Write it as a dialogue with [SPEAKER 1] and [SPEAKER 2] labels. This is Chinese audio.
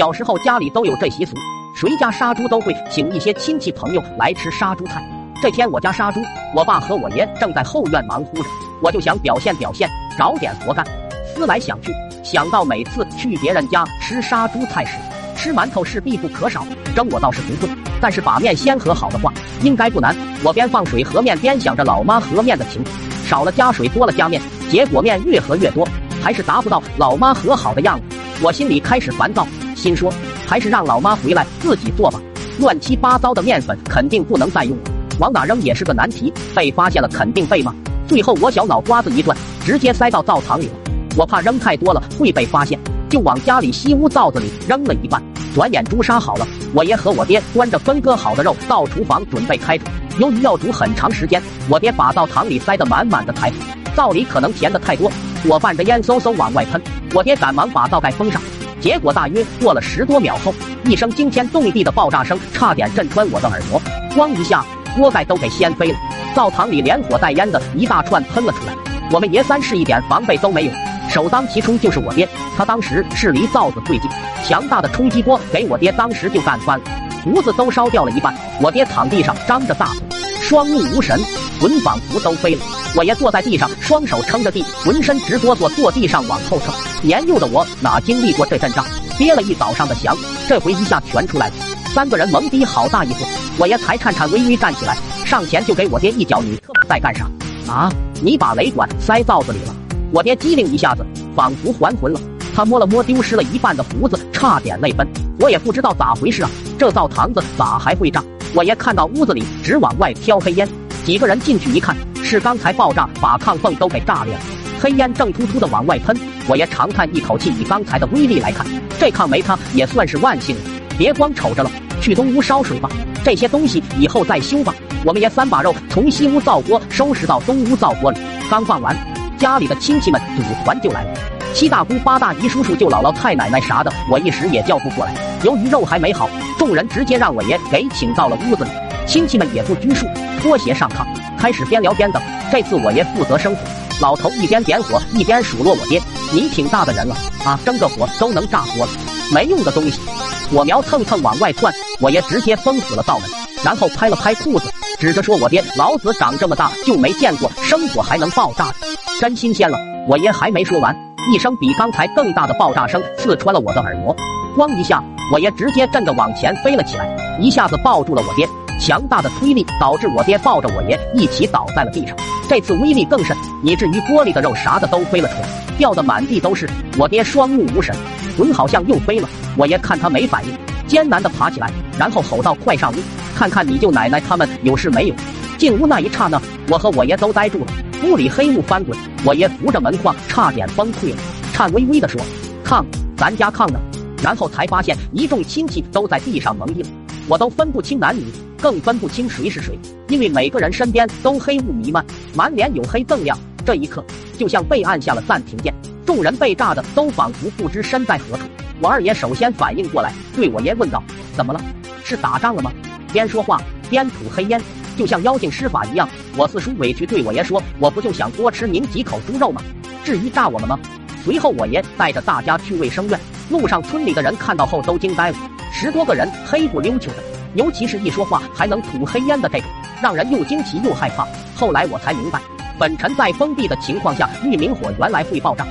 [SPEAKER 1] 小时候家里都有这习俗，谁家杀猪都会请一些亲戚朋友来吃杀猪菜。这天我家杀猪，我爸和我爷正在后院忙乎着，我就想表现表现，找点活干。思来想去，想到每次去别人家吃杀猪菜时，吃馒头是必不可少，蒸我倒是不会，但是把面先和好的话，应该不难。我边放水和面边想着老妈和面的情，少了加水，多了加面，结果面越和越多，还是达不到老妈和好的样子。我心里开始烦躁，心说还是让老妈回来自己做吧。乱七八糟的面粉肯定不能再用。往哪扔也是个难题，被发现了肯定被骂。最后我小脑瓜子一转，直接塞到灶堂里了。我怕扔太多了会被发现，就往家里西屋灶子里扔了一半。转眼猪杀好了，我爷和我爹端着分割好的肉到厨房准备开煮。由于要煮很长时间，我爹把灶堂里塞得满满的柴火，灶里可能填的太多，火伴着烟嗖嗖往外喷。我爹赶忙把灶盖封上，结果大约过了十多秒后，一声惊天动地的爆炸声差点震穿我的耳膜，咣一下。锅盖都给掀飞了，灶堂里连火带烟的一大串喷了出来。我们爷三是一点防备都没有，首当其冲就是我爹。他当时是离灶子最近，强大的冲击波给我爹当时就干翻了，胡子都烧掉了一半。我爹躺地上张着大嘴，双目无神，魂仿佛都飞了。我爷坐在地上，双手撑着地，浑身直哆嗦，坐地上往后蹭。年幼的我哪经历过这阵仗，憋了一早上的翔，这回一下全出来了。三个人懵逼好大一会，我爷才颤颤巍巍站起来，上前就给我爹一脚。你特在干啥？啊！你把雷管塞灶子里了！我爹机灵一下子，仿佛还魂了。他摸了摸丢失了一半的胡子，差点泪奔。我也不知道咋回事啊，这灶堂子咋还会炸？我爷看到屋子里直往外飘黑烟，几个人进去一看，是刚才爆炸把炕缝都给炸裂了，黑烟正突突的往外喷。我爷长叹一口气，以刚才的威力来看，这炕没塌也算是万幸了。别光瞅着了，去东屋烧水吧。这些东西以后再修吧。我们爷三把肉从西屋灶锅收拾到东屋灶锅里，刚放完，家里的亲戚们组团就来了。七大姑八大姨叔叔舅姥姥太奶奶啥的，我一时也叫不过来。由于肉还没好，众人直接让我爷给请到了屋子里。亲戚们也不拘束，脱鞋上炕，开始边聊边等。这次我爷负责生火，老头一边点火一边数落我爹：“你挺大的人了啊，生个火都能炸锅了，没用的东西。”火苗蹭蹭往外窜，我爷直接封死了灶门，然后拍了拍裤子，指着说：“我爹，老子长这么大就没见过生火还能爆炸的，真新鲜了。”我爷还没说完，一声比刚才更大的爆炸声刺穿了我的耳膜，咣一下，我爷直接震得往前飞了起来，一下子抱住了我爹，强大的推力导致我爹抱着我爷一起倒在了地上，这次威力更甚，以至于玻璃的肉啥的都飞了出来，掉得满地都是。我爹双目无神，魂好像又飞了。我爷看他没反应，艰难地爬起来，然后吼道：“快上屋，看看你舅奶奶他们有事没有？”进屋那一刹那，我和我爷都呆住了。屋里黑雾翻滚，我爷扶着门框，差点崩溃了，颤巍巍地说：“炕，咱家炕呢？”然后才发现一众亲戚都在地上蒙了，我都分不清男女，更分不清谁是谁，因为每个人身边都黑雾弥漫，满脸黝黑锃亮。这一刻，就像被按下了暂停键，众人被炸的都仿佛不知身在何处。我二爷首先反应过来，对我爷问道：“怎么了？是打仗了吗？”边说话边吐黑烟，就像妖精施法一样。我四叔委屈对我爷说：“我不就想多吃您几口猪肉吗？至于炸我们吗？”随后我爷带着大家去卫生院，路上村里的人看到后都惊呆了，十多个人黑不溜秋的，尤其是一说话还能吐黑烟的这种，让人又惊奇又害怕。后来我才明白，粉尘在封闭的情况下遇明火原来会爆炸。